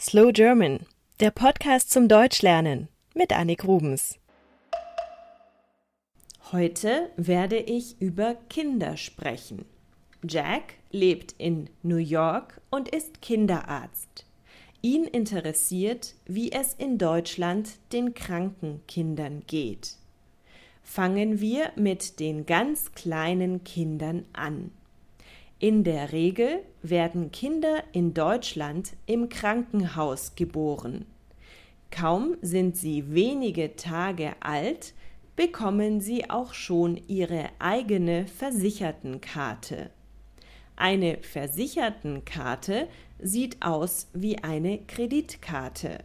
Slow German, der Podcast zum Deutschlernen mit Annik Rubens. Heute werde ich über Kinder sprechen. Jack lebt in New York und ist Kinderarzt. Ihn interessiert, wie es in Deutschland den kranken Kindern geht. Fangen wir mit den ganz kleinen Kindern an. In der Regel werden Kinder in Deutschland im Krankenhaus geboren. Kaum sind sie wenige Tage alt, bekommen sie auch schon ihre eigene Versichertenkarte. Eine Versichertenkarte sieht aus wie eine Kreditkarte.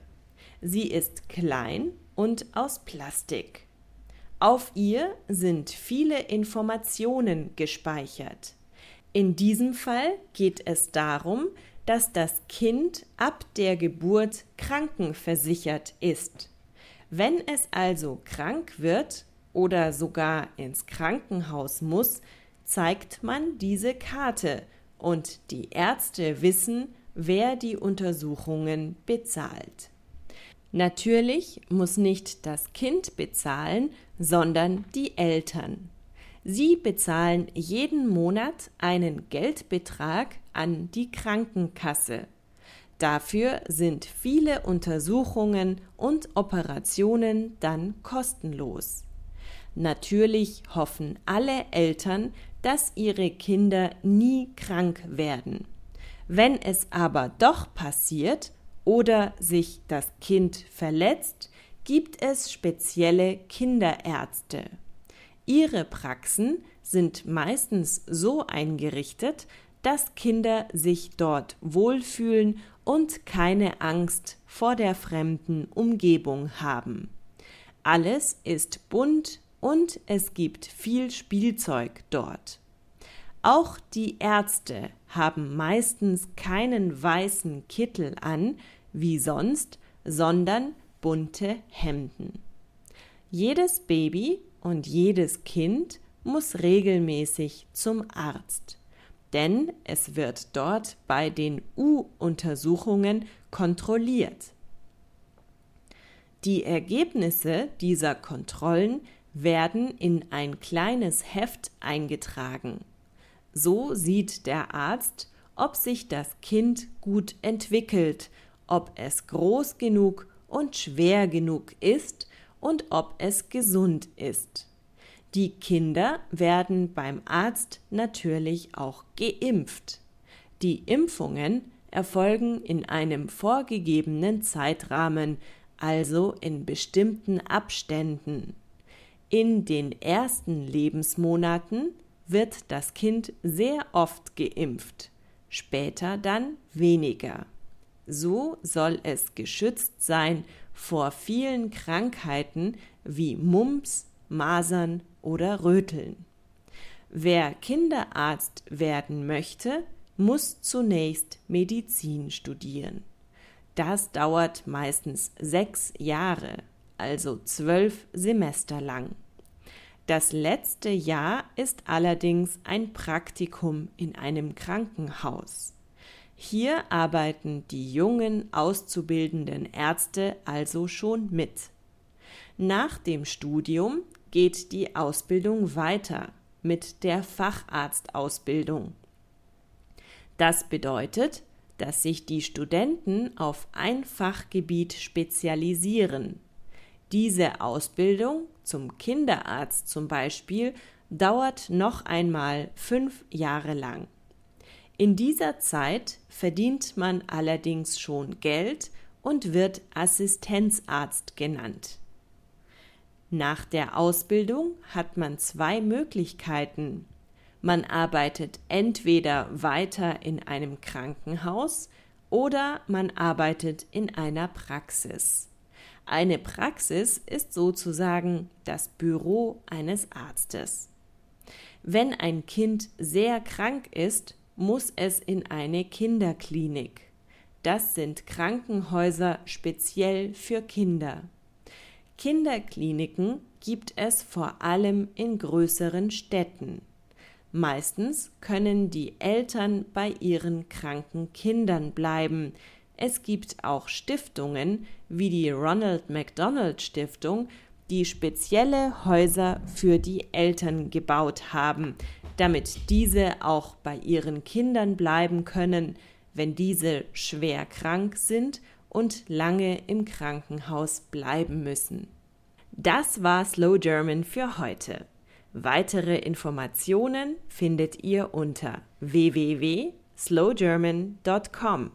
Sie ist klein und aus Plastik. Auf ihr sind viele Informationen gespeichert. In diesem Fall geht es darum, dass das Kind ab der Geburt krankenversichert ist. Wenn es also krank wird oder sogar ins Krankenhaus muss, zeigt man diese Karte und die Ärzte wissen, wer die Untersuchungen bezahlt. Natürlich muss nicht das Kind bezahlen, sondern die Eltern. Sie bezahlen jeden Monat einen Geldbetrag an die Krankenkasse. Dafür sind viele Untersuchungen und Operationen dann kostenlos. Natürlich hoffen alle Eltern, dass ihre Kinder nie krank werden. Wenn es aber doch passiert oder sich das Kind verletzt, gibt es spezielle Kinderärzte. Ihre Praxen sind meistens so eingerichtet, dass Kinder sich dort wohlfühlen und keine Angst vor der fremden Umgebung haben. Alles ist bunt und es gibt viel Spielzeug dort. Auch die Ärzte haben meistens keinen weißen Kittel an, wie sonst, sondern bunte Hemden. Jedes Baby und jedes Kind muss regelmäßig zum Arzt, denn es wird dort bei den U-Untersuchungen kontrolliert. Die Ergebnisse dieser Kontrollen werden in ein kleines Heft eingetragen. So sieht der Arzt, ob sich das Kind gut entwickelt, ob es groß genug und schwer genug ist und ob es gesund ist. Die Kinder werden beim Arzt natürlich auch geimpft. Die Impfungen erfolgen in einem vorgegebenen Zeitrahmen, also in bestimmten Abständen. In den ersten Lebensmonaten wird das Kind sehr oft geimpft, später dann weniger. So soll es geschützt sein vor vielen Krankheiten wie Mumps, Masern oder Röteln. Wer Kinderarzt werden möchte, muss zunächst Medizin studieren. Das dauert meistens sechs Jahre, also zwölf Semester lang. Das letzte Jahr ist allerdings ein Praktikum in einem Krankenhaus. Hier arbeiten die jungen auszubildenden Ärzte also schon mit. Nach dem Studium geht die Ausbildung weiter mit der Facharztausbildung. Das bedeutet, dass sich die Studenten auf ein Fachgebiet spezialisieren. Diese Ausbildung zum Kinderarzt zum Beispiel dauert noch einmal fünf Jahre lang. In dieser Zeit verdient man allerdings schon Geld und wird Assistenzarzt genannt. Nach der Ausbildung hat man zwei Möglichkeiten. Man arbeitet entweder weiter in einem Krankenhaus oder man arbeitet in einer Praxis. Eine Praxis ist sozusagen das Büro eines Arztes. Wenn ein Kind sehr krank ist, muss es in eine Kinderklinik. Das sind Krankenhäuser speziell für Kinder. Kinderkliniken gibt es vor allem in größeren Städten. Meistens können die Eltern bei ihren kranken Kindern bleiben, Es gibt auch Stiftungen wie die Ronald McDonald Stiftung, die spezielle Häuser für die Eltern gebaut haben, damit diese auch bei ihren Kindern bleiben können, wenn diese schwer krank sind und lange im Krankenhaus bleiben müssen. Das war Slow German für heute. Weitere Informationen findet ihr unter www.slowgerman.com.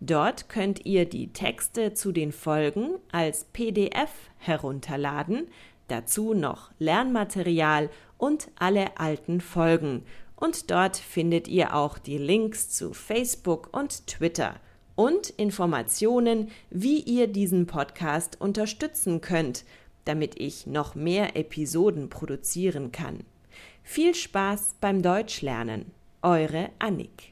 Dort könnt ihr die Texte zu den Folgen als PDF herunterladen, dazu noch Lernmaterial und alle alten Folgen. Und dort findet ihr auch die Links zu Facebook und Twitter und Informationen, wie ihr diesen Podcast unterstützen könnt, damit ich noch mehr Episoden produzieren kann. Viel Spaß beim Deutschlernen. Eure Annik.